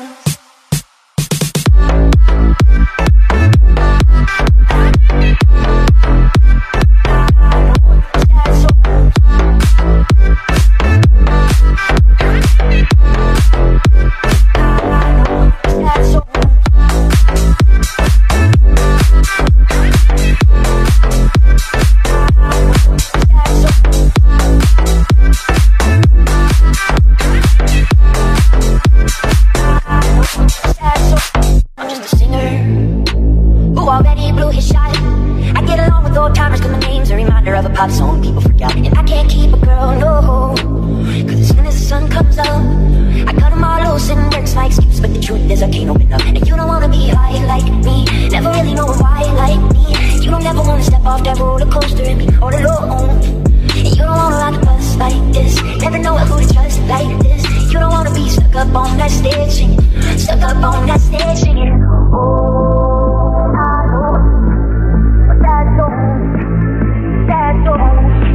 Song people I can't keep a girl, no. Cause as soon as the sun comes up, I cut them all loose and works my excuse. But the truth is I can't open up. And you don't wanna be high like me. Never really know why like me. You don't ever wanna step off that roller coaster and be all alone. And you don't wanna ride the bus like this. Never know who to trust like this. You don't wanna be stuck up on that stage singing. Stuck up on that stage singing. Oh, Sad soul.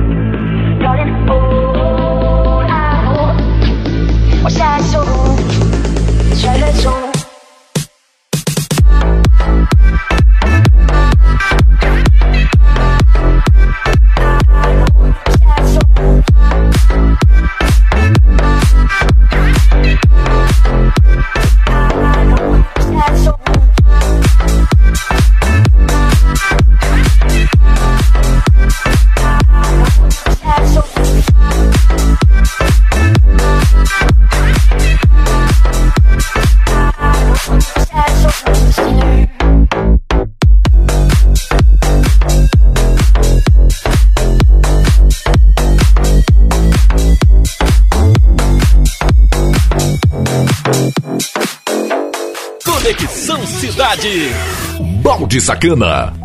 Balde Sacana.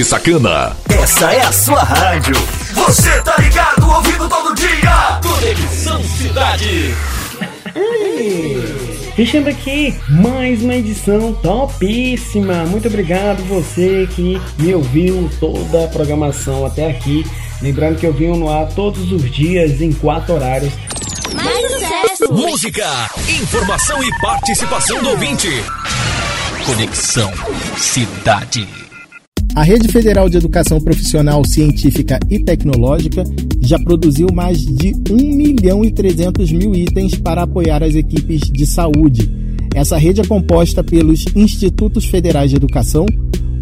Balde Sacana. Essa é a sua rádio. Você tá ligado, ouvindo todo dia. Conexão Cidade. Fechando aqui mais uma edição topíssima. Muito obrigado você que me ouviu toda a programação até aqui. Lembrando que eu venho no ar todos os dias em quatro horários. Mais sucesso! Música, informação e participação do ouvinte. Conexão Cidade. Rede Federal de Educação Profissional Científica e Tecnológica já produziu mais de 1 milhão e 300 mil itens para apoiar as equipes de saúde. Essa rede é composta pelos Institutos Federais de Educação,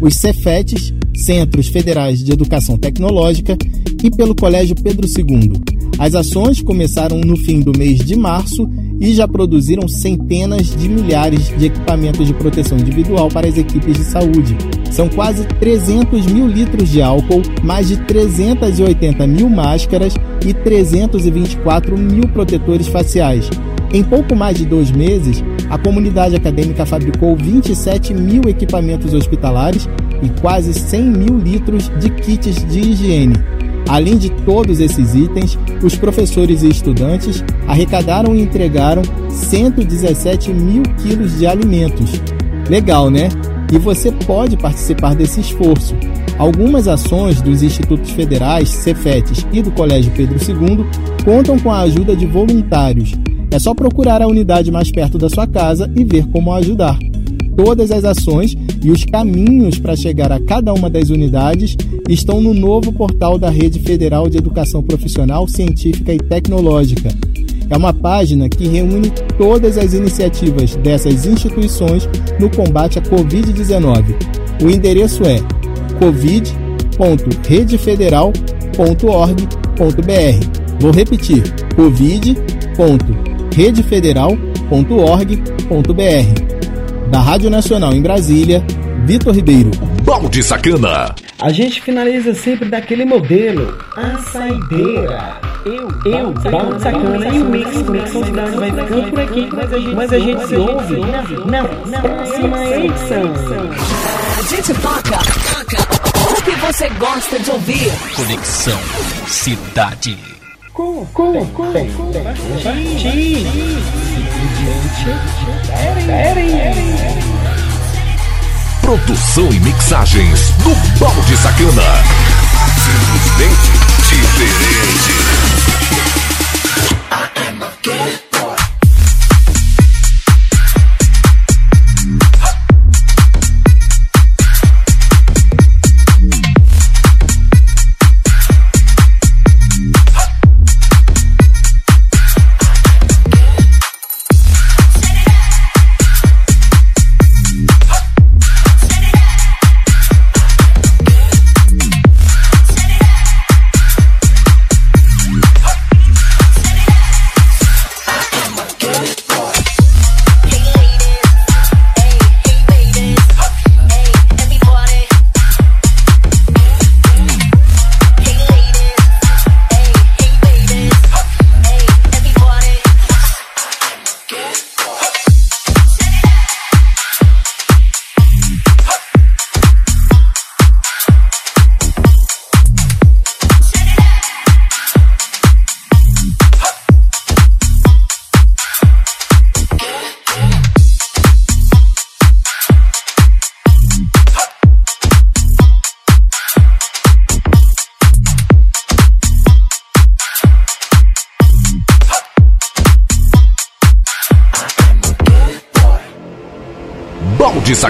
os Cefetes, Centros Federais de Educação Tecnológica e pelo Colégio Pedro II. As ações começaram no fim do mês de março e já produziram centenas de milhares de equipamentos de proteção individual para as equipes de saúde. São quase 300 mil litros de álcool, mais de 380 mil máscaras e 324 mil protetores faciais. Em pouco mais de dois meses, a comunidade acadêmica fabricou 27 mil equipamentos hospitalares e quase 100 mil litros de kits de higiene. Além de todos esses itens, os professores e estudantes arrecadaram e entregaram 117 mil quilos de alimentos. Legal, né? E você pode participar desse esforço. Algumas ações dos institutos federais, Cefetes e do Colégio Pedro II contam com a ajuda de voluntários. É só procurar a unidade mais perto da sua casa e ver como ajudar. Todas as ações e os caminhos para chegar a cada uma das unidades estão no novo portal da Rede Federal de Educação Profissional, Científica e Tecnológica. É uma página que reúne todas as iniciativas dessas instituições no combate à Covid-19. O endereço é covid.redefederal.org.br. Vou repetir: covid.redefederal.org.br. Da Rádio Nacional em Brasília, Vitor Ribeiro. Balde Sacana. A gente finaliza sempre daquele modelo, a saideira. Eu, eu, Balde Sacana e o Mix Conexão Cidade vai ficando por aqui, mas a gente se ouve na próxima edição. A gente toca, toca o que você gosta de ouvir. Conexão Cidade. Com, com, com, com, Simplesmente. Produção e mixagens do Balde Sacana. Simplesmente diferente. Balde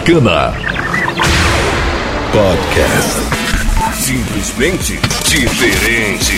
Sacana. Podcast. Simplesmente diferente.